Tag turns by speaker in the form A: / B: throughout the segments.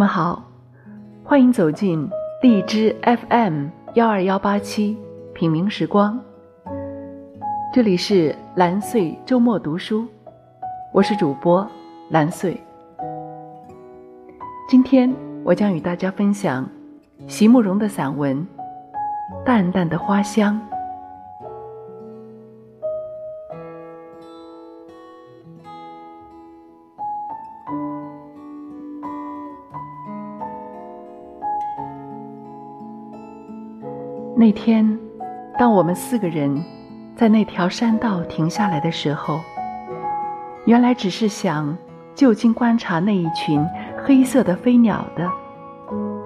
A: 们好，欢迎走进荔枝 FM 幺二幺八七品茗时光。这里是蓝穗周末读书，我是主播蓝穗。今天我将与大家分享席慕容的散文《淡淡的花香》。那天，当我们四个人在那条山道停下来的时候，原来只是想就近观察那一群黑色的飞鸟的。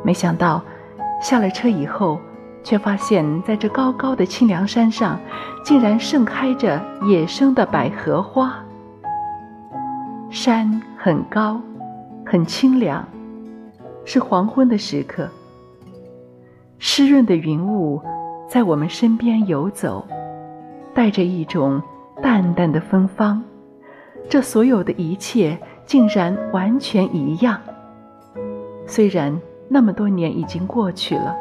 A: 没想到，下了车以后，却发现在这高高的清凉山上，竟然盛开着野生的百合花。山很高，很清凉，是黄昏的时刻。湿润的云雾在我们身边游走，带着一种淡淡的芬芳。这所有的一切竟然完全一样。虽然那么多年已经过去了，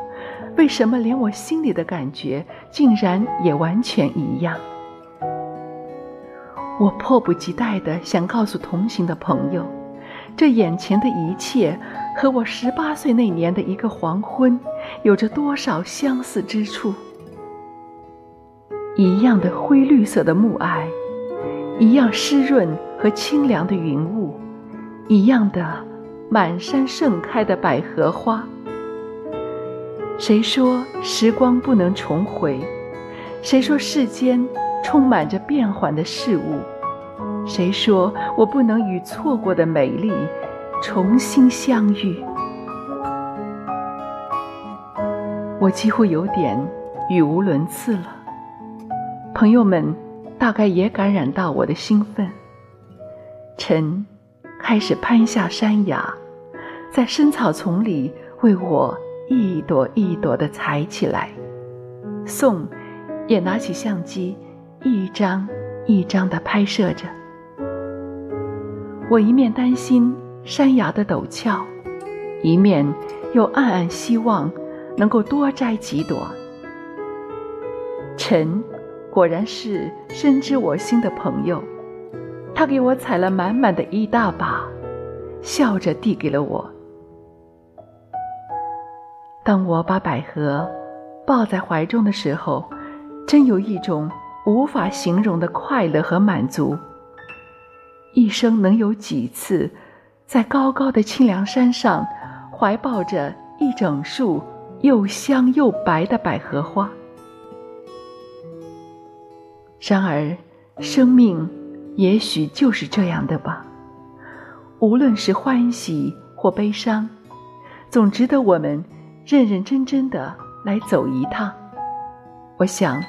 A: 为什么连我心里的感觉竟然也完全一样？我迫不及待地想告诉同行的朋友。这眼前的一切，和我十八岁那年的一个黄昏，有着多少相似之处？一样的灰绿色的暮霭，一样湿润和清凉的云雾，一样的满山盛开的百合花。谁说时光不能重回？谁说世间充满着变幻的事物？谁说我不能与错过的美丽重新相遇？我几乎有点语无伦次了。朋友们大概也感染到我的兴奋。晨开始攀下山崖，在深草丛里为我一朵一朵的采起来。宋也拿起相机，一张一张的拍摄着。我一面担心山崖的陡峭，一面又暗暗希望能够多摘几朵。陈果然是深知我心的朋友，他给我采了满满的一大把，笑着递给了我。当我把百合抱在怀中的时候，真有一种无法形容的快乐和满足。一生能有几次，在高高的清凉山上，怀抱着一整束又香又白的百合花？然而，生命也许就是这样的吧。无论是欢喜或悲伤，总值得我们认认真真的来走一趟。我想，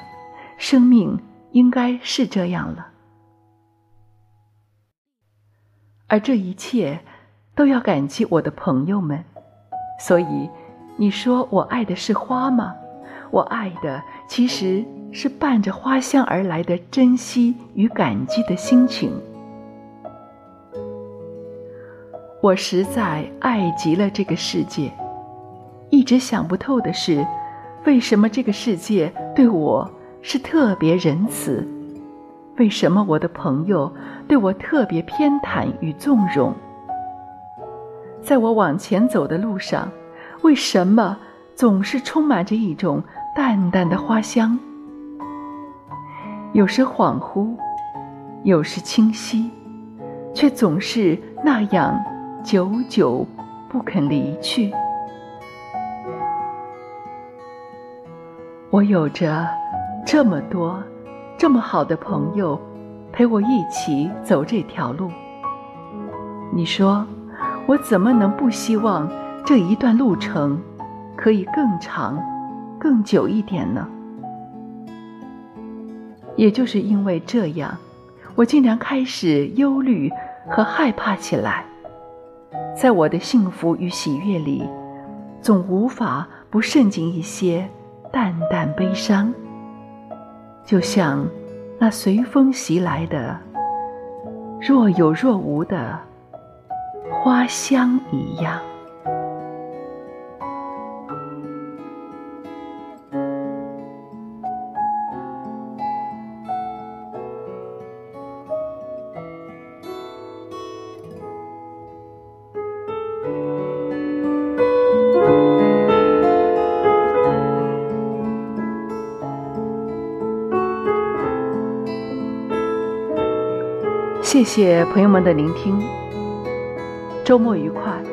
A: 生命应该是这样了。而这一切，都要感激我的朋友们。所以，你说我爱的是花吗？我爱的其实是伴着花香而来的珍惜与感激的心情。我实在爱极了这个世界，一直想不透的是，为什么这个世界对我是特别仁慈？为什么我的朋友？对我特别偏袒与纵容，在我往前走的路上，为什么总是充满着一种淡淡的花香？有时恍惚，有时清晰，却总是那样久久不肯离去。我有着这么多、这么好的朋友。陪我一起走这条路。你说，我怎么能不希望这一段路程可以更长、更久一点呢？也就是因为这样，我竟然开始忧虑和害怕起来。在我的幸福与喜悦里，总无法不渗进一些淡淡悲伤，就像……那随风袭来的若有若无的花香一样。谢谢朋友们的聆听，周末愉快。